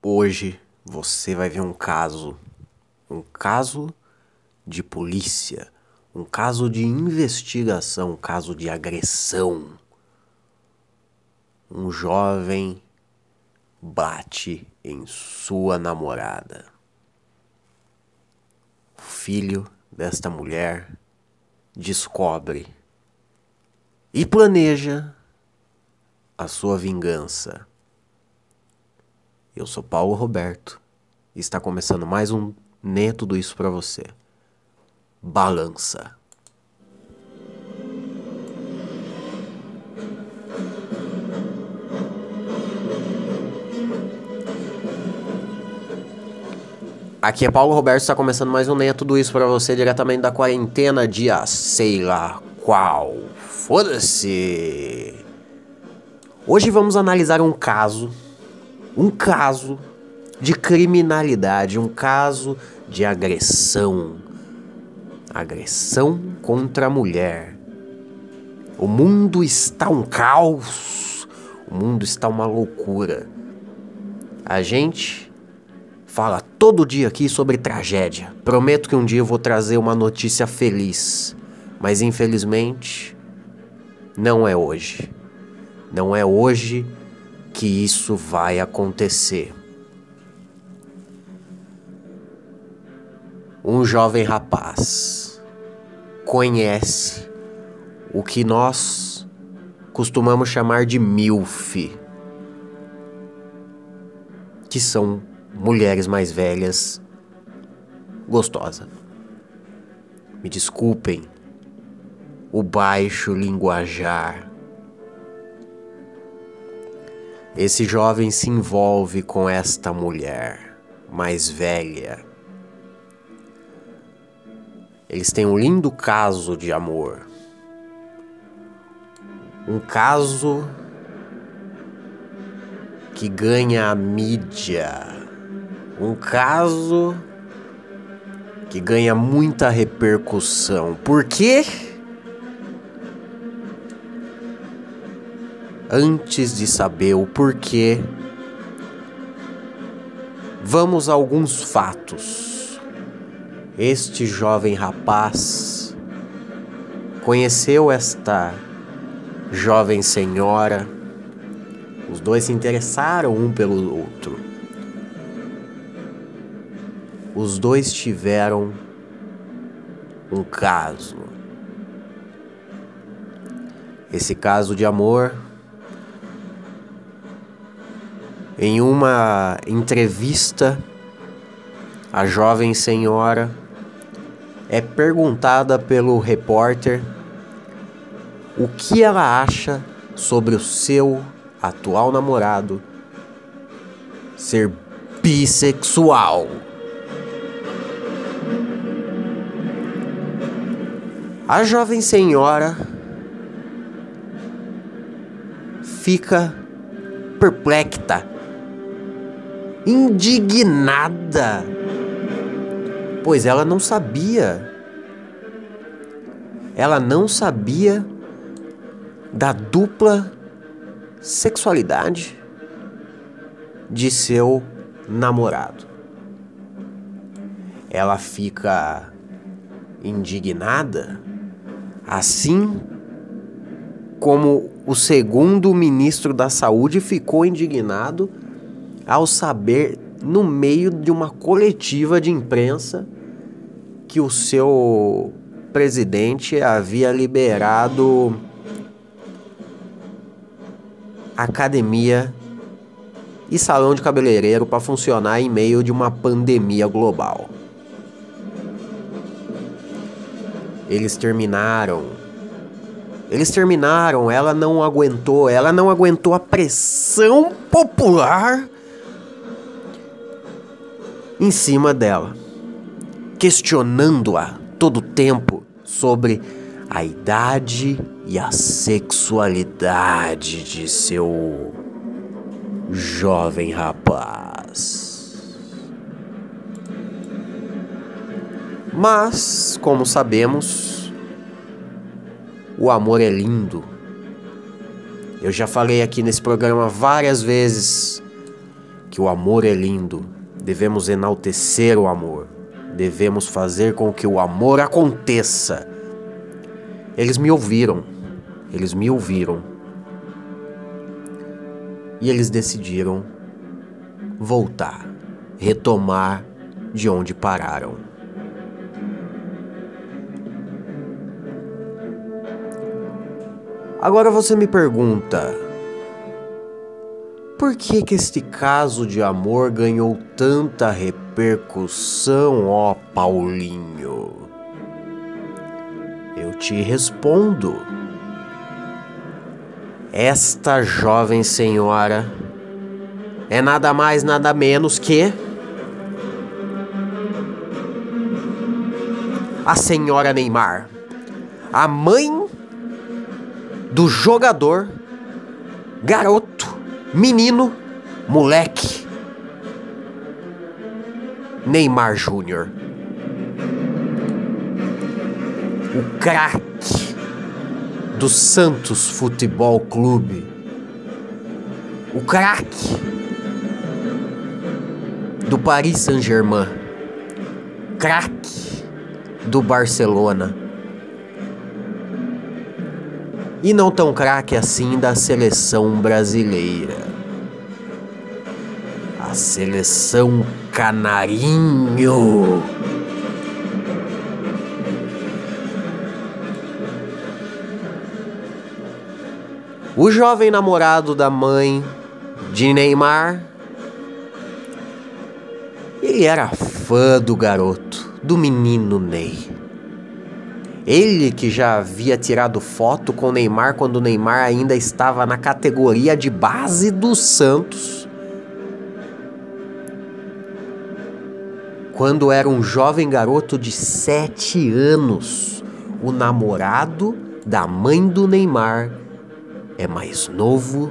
Hoje você vai ver um caso, um caso de polícia, um caso de investigação, um caso de agressão. Um jovem bate em sua namorada. O filho desta mulher descobre e planeja a sua vingança. Eu sou Paulo Roberto e está começando mais um Nem é Tudo Isso para você. Balança. Aqui é Paulo Roberto, está começando mais um Nem é Tudo Isso para você diretamente da quarentena, dia sei lá qual. Foda-se! Hoje vamos analisar um caso, um caso de criminalidade, um caso de agressão. Agressão contra a mulher. O mundo está um caos, o mundo está uma loucura. A gente fala todo dia aqui sobre tragédia. Prometo que um dia eu vou trazer uma notícia feliz, mas infelizmente não é hoje. Não é hoje que isso vai acontecer. Um jovem rapaz conhece o que nós costumamos chamar de MILF, que são mulheres mais velhas gostosas. Me desculpem o baixo linguajar. Esse jovem se envolve com esta mulher mais velha. Eles têm um lindo caso de amor. Um caso que ganha a mídia. Um caso que ganha muita repercussão. Por quê? Antes de saber o porquê, vamos a alguns fatos. Este jovem rapaz conheceu esta jovem senhora. Os dois se interessaram um pelo outro. Os dois tiveram um caso. Esse caso de amor Em uma entrevista, a jovem senhora é perguntada pelo repórter o que ela acha sobre o seu atual namorado ser bissexual. A jovem senhora fica perplexa indignada, pois ela não sabia. Ela não sabia da dupla sexualidade de seu namorado. Ela fica indignada, assim como o segundo ministro da Saúde ficou indignado ao saber, no meio de uma coletiva de imprensa, que o seu presidente havia liberado academia e salão de cabeleireiro para funcionar em meio de uma pandemia global. Eles terminaram. Eles terminaram, ela não aguentou, ela não aguentou a pressão popular em cima dela, questionando-a todo o tempo sobre a idade e a sexualidade de seu jovem rapaz. Mas, como sabemos, o amor é lindo. Eu já falei aqui nesse programa várias vezes que o amor é lindo, devemos enaltecer o amor, devemos fazer com que o amor aconteça. Eles me ouviram, eles me ouviram. E eles decidiram voltar, retomar de onde pararam. Agora você me pergunta, por que que este caso de amor ganhou tanta repercussão, ó Paulinho? Eu te respondo. Esta jovem senhora é nada mais, nada menos que a senhora Neymar, a mãe do jogador, garoto, menino, moleque, Neymar Júnior. O craque do Santos Futebol Clube. O craque do Paris Saint-Germain. Craque do Barcelona e não tão craque assim da seleção brasileira. A seleção canarinho. O jovem namorado da mãe de Neymar, ele era fã do garoto, do menino Ney. Ele que já havia tirado foto com Neymar quando Neymar ainda estava na categoria de base do Santos. Quando era um jovem garoto de 7 anos, o namorado da mãe do Neymar é mais novo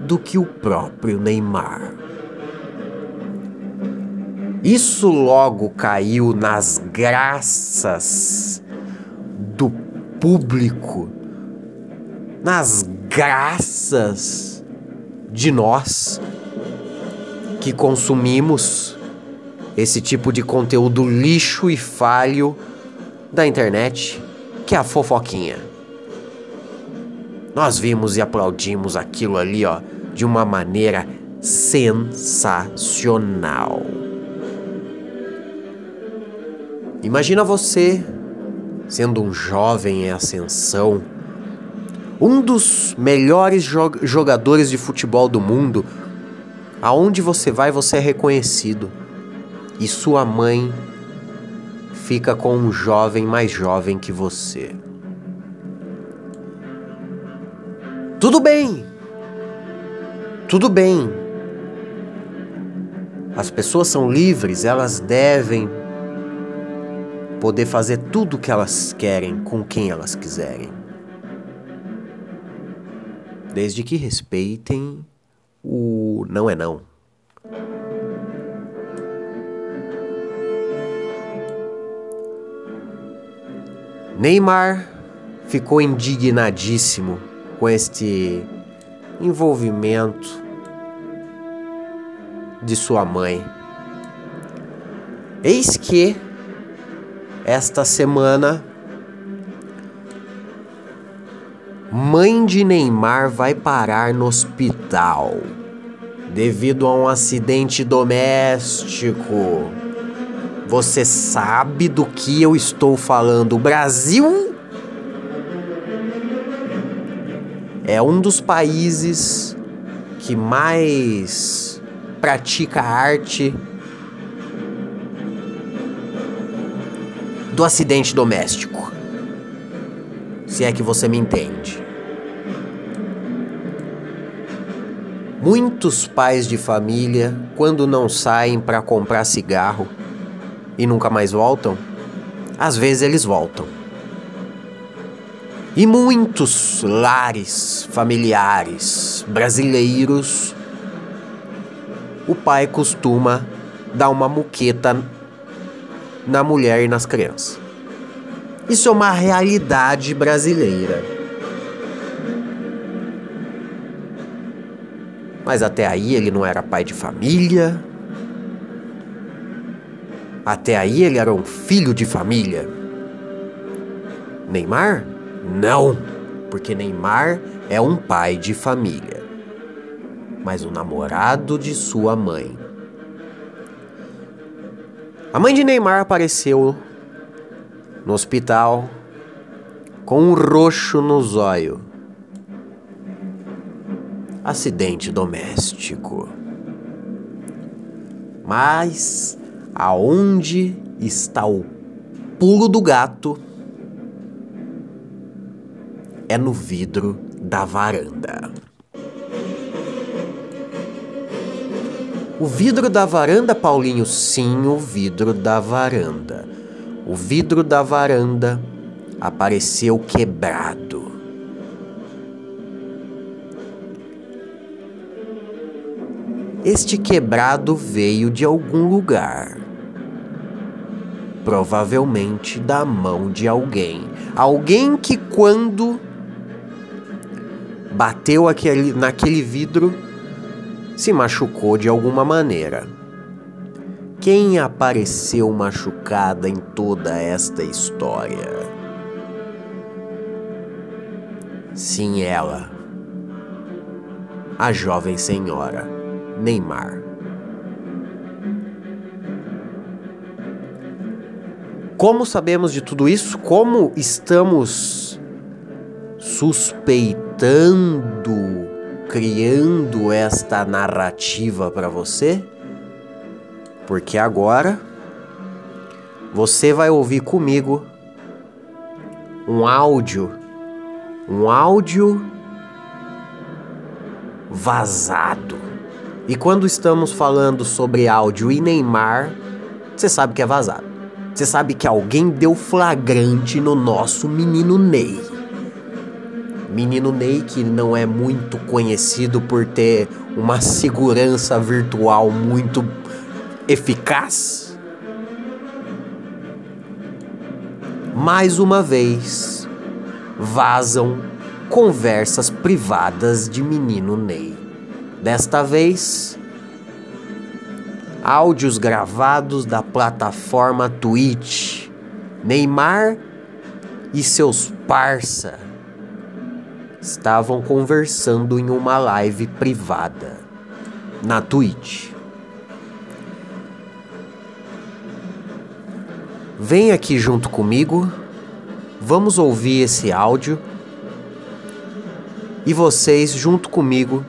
do que o próprio Neymar. Isso logo caiu nas graças público, nas graças de nós que consumimos esse tipo de conteúdo lixo e falho da internet, que é a fofoquinha. Nós vimos e aplaudimos aquilo ali, ó, de uma maneira sensacional. Imagina você sendo um jovem em ascensão, um dos melhores jogadores de futebol do mundo, aonde você vai você é reconhecido. E sua mãe fica com um jovem mais jovem que você. Tudo bem. Tudo bem. As pessoas são livres, elas devem poder fazer tudo o que elas querem com quem elas quiserem. Desde que respeitem o não é não. Neymar ficou indignadíssimo com este envolvimento de sua mãe. Eis que esta semana, mãe de Neymar vai parar no hospital devido a um acidente doméstico. Você sabe do que eu estou falando? O Brasil é um dos países que mais pratica arte do acidente doméstico. Se é que você me entende. Muitos pais de família, quando não saem para comprar cigarro e nunca mais voltam, às vezes eles voltam. E muitos lares familiares brasileiros, o pai costuma dar uma muqueta na mulher e nas crianças. Isso é uma realidade brasileira. Mas até aí ele não era pai de família. Até aí ele era um filho de família. Neymar? Não, porque Neymar é um pai de família. Mas o namorado de sua mãe. A mãe de Neymar apareceu no hospital com um roxo no zóio. Acidente doméstico. Mas aonde está o pulo do gato? É no vidro da varanda. O vidro da varanda, Paulinho? Sim, o vidro da varanda. O vidro da varanda apareceu quebrado. Este quebrado veio de algum lugar. Provavelmente da mão de alguém. Alguém que, quando bateu aquele, naquele vidro, se machucou de alguma maneira. Quem apareceu machucada em toda esta história? Sim, ela. A jovem senhora Neymar. Como sabemos de tudo isso? Como estamos suspeitando criando esta narrativa para você, porque agora você vai ouvir comigo um áudio, um áudio vazado. E quando estamos falando sobre áudio e Neymar, você sabe que é vazado. Você sabe que alguém deu flagrante no nosso menino Ney. Menino Ney, que não é muito conhecido por ter uma segurança virtual muito eficaz. Mais uma vez, vazam conversas privadas de menino Ney. Desta vez, áudios gravados da plataforma Twitch. Neymar e seus parça estavam conversando em uma live privada na Twitch. Vem aqui junto comigo, vamos ouvir esse áudio e vocês, junto comigo,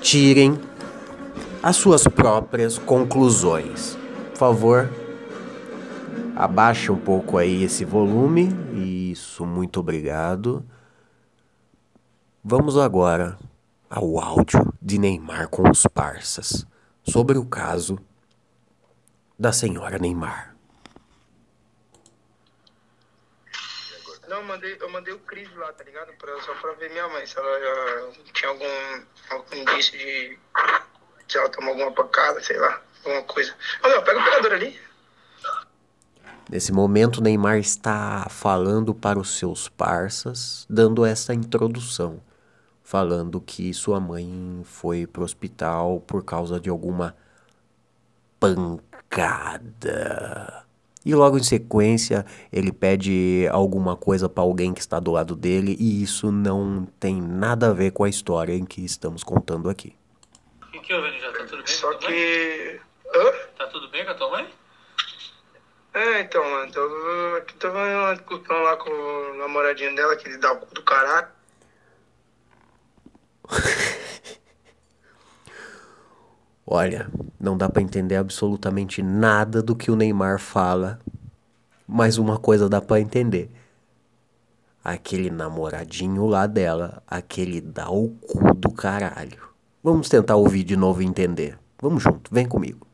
tirem as suas próprias conclusões. Por favor, abaixe um pouco aí esse volume. Isso, muito obrigado. Vamos agora ao áudio de Neymar com os parças sobre o caso da senhora Neymar. Não, eu mandei, eu mandei o Cris lá, tá ligado? Pra, só pra ver minha mãe, se ela já tinha algum, algum indício de se ela tomou alguma pancada, sei lá, alguma coisa. Ô, meu, pega o operador ali. Nesse momento, Neymar está falando para os seus parças, dando essa introdução falando que sua mãe foi pro hospital por causa de alguma pancada. E logo em sequência, ele pede alguma coisa para alguém que está do lado dele, e isso não tem nada a ver com a história em que estamos contando aqui. O que, que houve, já? Tá tudo bem Só com a tua mãe? que. Hã? Tá tudo bem com a tua mãe? É, então, mano, tava uma discussão lá com o namoradinho dela, que ele dá o cu do caralho. Olha, não dá para entender absolutamente nada do que o Neymar fala, mas uma coisa dá para entender. Aquele namoradinho lá dela, aquele dá o cu do caralho. Vamos tentar ouvir de novo e entender. Vamos junto, vem comigo.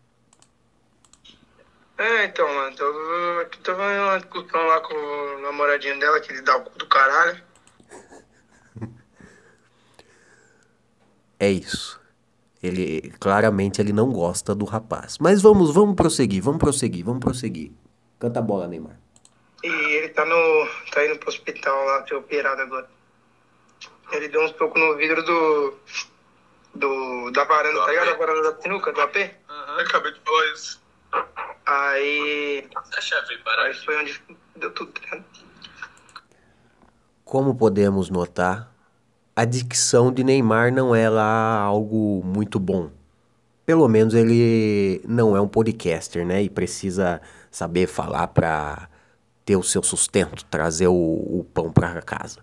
É, então, mano, aqui tava uma discussão lá com o namoradinho dela, que ele dá o cu do caralho. É isso. Ele claramente ele não gosta do rapaz. Mas vamos, vamos prosseguir, vamos prosseguir, vamos prosseguir. Canta a bola, Neymar. E ele tá no. tá indo pro hospital lá, ser operado agora. Ele deu uns poucos no vidro do. do, da varanda, tá ligado? Da varanda da sinuca, do AP. Aham. Eu acabei de falar isso. Aí. Aí foi onde deu tudo, tá ligado? Como podemos notar, a dicção de Neymar não é lá algo muito bom. Pelo menos ele não é um podcaster, né? E precisa saber falar para ter o seu sustento, trazer o, o pão para casa.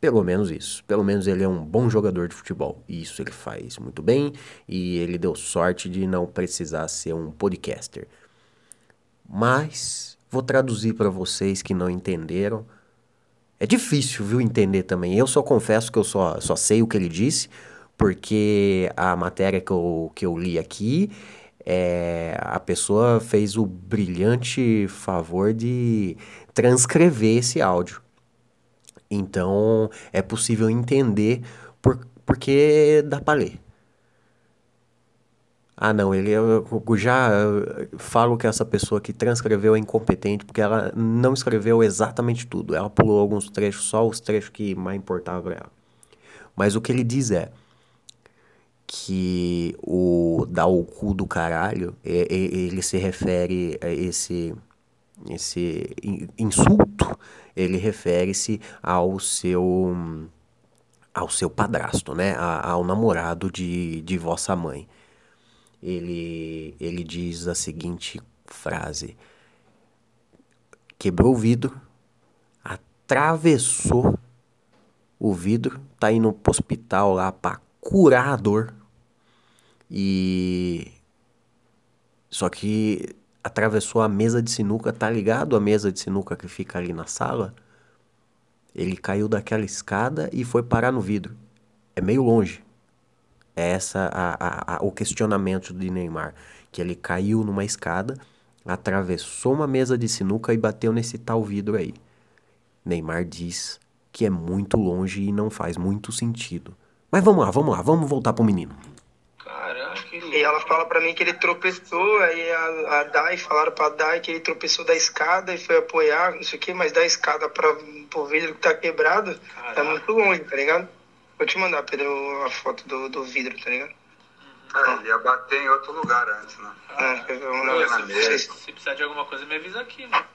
Pelo menos isso. Pelo menos ele é um bom jogador de futebol. E isso ele faz muito bem. E ele deu sorte de não precisar ser um podcaster. Mas vou traduzir para vocês que não entenderam. É difícil, viu, entender também. Eu só confesso que eu só, só sei o que ele disse, porque a matéria que eu, que eu li aqui, é, a pessoa fez o brilhante favor de transcrever esse áudio. Então é possível entender por, porque dá para ler. Ah, não, ele eu eu já falo que essa pessoa que transcreveu é incompetente porque ela não escreveu exatamente tudo. Ela pulou alguns trechos, só os trechos que mais importavam para ela. Mas o que ele diz é que o dar o cu do caralho, é- é- ele se refere a esse esse in- insulto, ele refere-se ao seu ao seu padrasto, né? Ao namorado de, de vossa mãe. Ele, ele diz a seguinte frase: Quebrou o vidro, atravessou o vidro, tá indo pro hospital lá pra curar a dor. E. Só que atravessou a mesa de sinuca, tá ligado? A mesa de sinuca que fica ali na sala. Ele caiu daquela escada e foi parar no vidro. É meio longe. É essa a, a- a- o questionamento de Neymar, que ele caiu numa escada, atravessou uma mesa de sinuca e bateu nesse tal vidro aí. Neymar diz que é muito longe e não faz muito sentido. Mas vamos lá, vamos lá, vamos voltar pro menino. Caraca. E ela fala pra mim que ele tropeçou, aí a, a Dai falaram pra Dai que ele tropeçou da escada e foi apoiar, não sei o que, mas da escada pra, pro vidro que tá quebrado, Caraca. é muito longe, tá ligado? Vou te mandar, Pedro, a foto do, do vidro, tá ligado? É, ele ia bater em outro lugar antes, né? É, quer ver? vamos lá. se, mesa. se, precisar de alguma coisa, me avisa aqui, mano.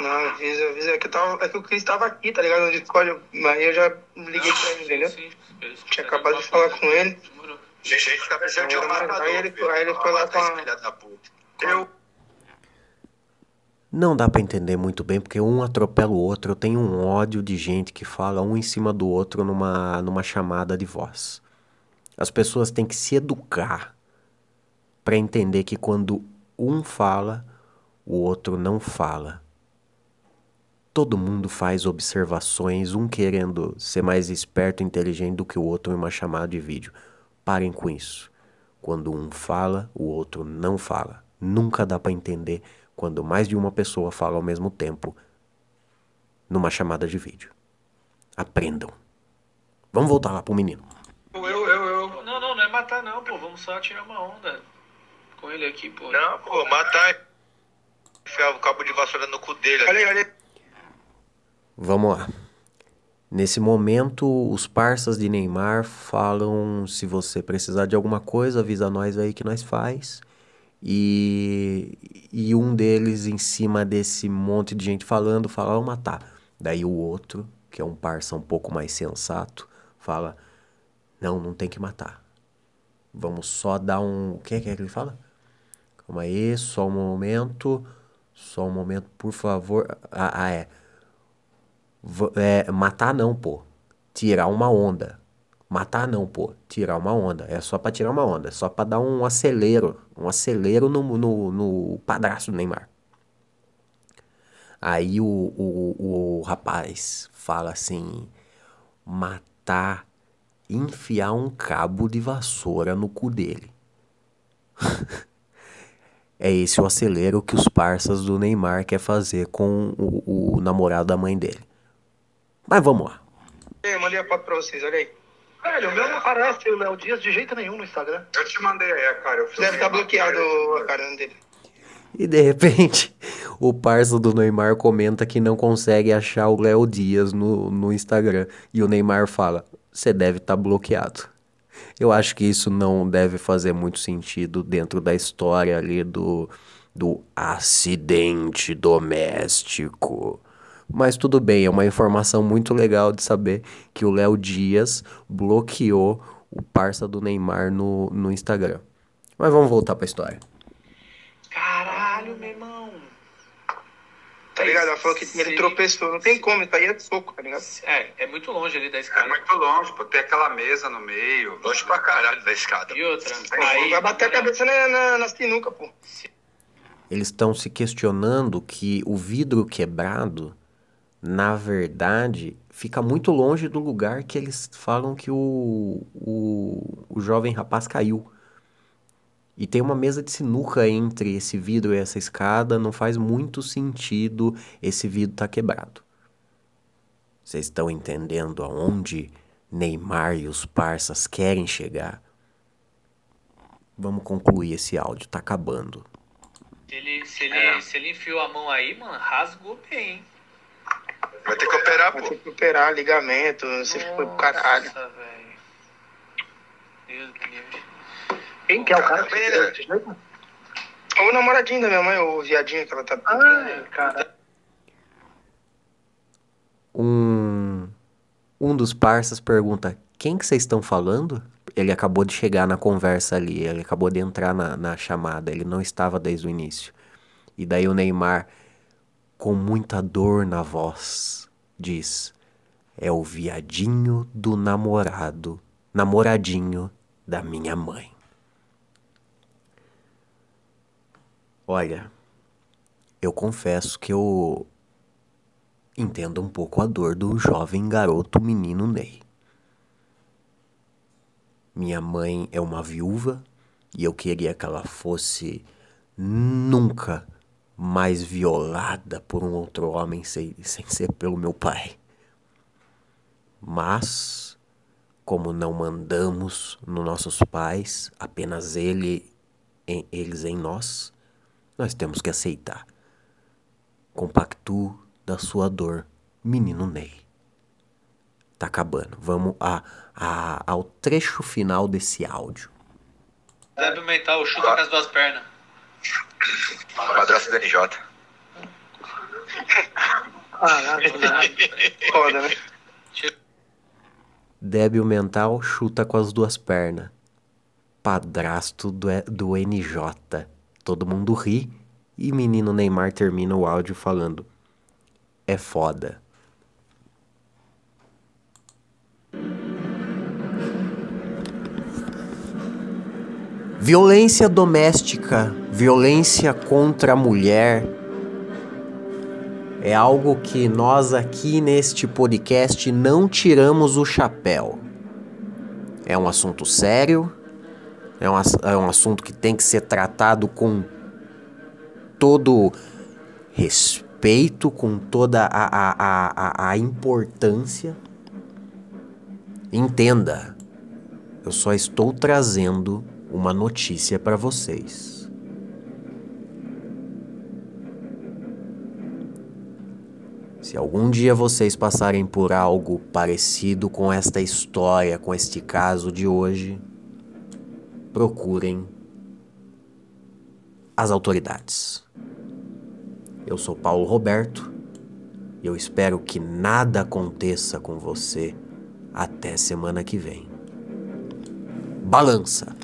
Não, avisa, avisa. É que, eu tava, é que o Cris tava aqui, tá ligado? No Discord, aí eu já liguei pra ele, entendeu? Sim, sim. Tinha de acabado de falar coisa, com ele. demorou. Gente, a gente tá precisando de um Aí matador. ele- Pedro, aí ele foi lá com a-. Eu, Não dá pra entender muito bem porque um atropela o outro. Eu tenho um ódio de gente que fala um em cima do outro numa, numa chamada de voz. As pessoas têm que se educar pra entender que quando um fala, o outro não fala. Todo mundo faz observações, um querendo ser mais esperto e inteligente do que o outro em uma chamada de vídeo. Parem com isso. Quando um fala, o outro não fala. Nunca dá pra entender quando mais de uma pessoa fala ao mesmo tempo numa chamada de vídeo. Aprendam. Vamos voltar lá pro menino. eu, eu, eu. Não, não, não é matar não, pô. Vamos só tirar uma onda com ele aqui, pô. Não, pô, matar. Enfiar o cabo de vassoura no cu dele. Olha aí, olha aí. Vamos lá. Nesse momento, os parças de Neymar falam: se você precisar de alguma coisa, avisa nós aí que nós faz. E, e um deles, em cima desse monte de gente falando, fala: vamos matar. Daí o outro, que é um parça um pouco mais sensato, fala: não, não tem que matar. Vamos só dar um. O que é que ele fala? Calma aí, só um momento. Só um momento, por favor. Ah, ah, é. V- é, matar não, pô. Tirar uma onda. Matar não, pô. Tirar uma onda. É só pra tirar uma onda. É só pra dar um acelero. Um acelero no, no, no padrasto do Neymar. Aí o, o, o rapaz fala assim: matar, enfiar um cabo de vassoura no cu dele. É esse o acelero que os parças do Neymar quer fazer com o, o namorado da mãe dele. Mas vamos lá. Eu mandei a foto pra vocês, olha aí. Velho, o meu não aparece o Léo Dias de jeito nenhum no Instagram. Eu te mandei aí, cara. Eu Deve estar bloqueado a cara dele. E de repente, o parça do Neymar comenta que não consegue achar o Léo Dias no, no Instagram. E o Neymar fala: Você deve estar bloqueado. Eu acho que isso não deve fazer muito sentido dentro da história ali do, do acidente doméstico. Mas tudo bem, é uma informação muito legal de saber que o Léo Dias bloqueou o parça do Neymar no, no Instagram. Mas vamos voltar pra história. Caralho, meu irmão. Tá ligado? Ela falou que ele tropeçou. Não tem como, tá aí é soco, tá ligado? É, é muito longe ali da É escada. muito longe, pô. Tem aquela mesa no meio. Longe pra caralho da escada. E outra. Aí, vai bater a cabeça na, na, na sinuca, pô. Eles estão se questionando que o vidro quebrado, na verdade, fica muito longe do lugar que eles falam que o, o, o jovem rapaz caiu. E tem uma mesa de sinuca entre esse vidro e essa escada, não faz muito sentido esse vidro estar quebrado. Vocês estão entendendo aonde Neymar e os parças querem chegar? Vamos concluir esse áudio, tá acabando. Se ele, se, ele, É. se ele enfiou a mão aí, mano, rasgou bem, hein? Vai ter que operar, Vai pô. ter que operar ligamento, você foi pro caralho. Nossa, velho. Meu Deus. Quem que é o cara? Bem, né? O namoradinho da minha mãe, o viadinho que ela tá. Ai, cara. Um, um dos parças pergunta: Quem que vocês estão falando? Ele acabou de chegar na conversa ali, ele acabou de entrar na, na chamada, ele não estava desde o início. E daí o Neymar, com muita dor na voz, diz: É o viadinho do namorado, namoradinho da minha mãe. Olha, eu confesso que eu entendo um pouco a dor do jovem garoto menino Ney. Minha mãe é uma viúva e eu queria que ela fosse nunca mais violada por um outro homem sem, sem ser pelo meu pai. Mas, como não mandamos nos nossos pais, apenas ele, em, eles em nós, nós temos que aceitar. Compactuo da sua dor, menino Ney. Tá acabando. Vamos a, a, ao trecho final desse áudio. Débil mental, chuta com as duas pernas. Padrasto do NJ. Caralho, Foda, né? Débil mental chuta com as duas pernas. Padrasto do, do NJ. Todo mundo ri e menino Neymar termina o áudio falando: É foda. Violência doméstica, violência contra a mulher é algo que nós aqui neste podcast não tiramos o chapéu. É um assunto sério, é um, é um assunto que tem que ser tratado com todo respeito, com toda a, a, a, a importância. Entenda, eu só estou trazendo uma notícia para vocês. Se algum dia vocês passarem por algo parecido com esta história, com este caso de hoje, procurem as autoridades. Eu sou Paulo Roberto e eu espero que nada aconteça com você até semana que vem. Balança!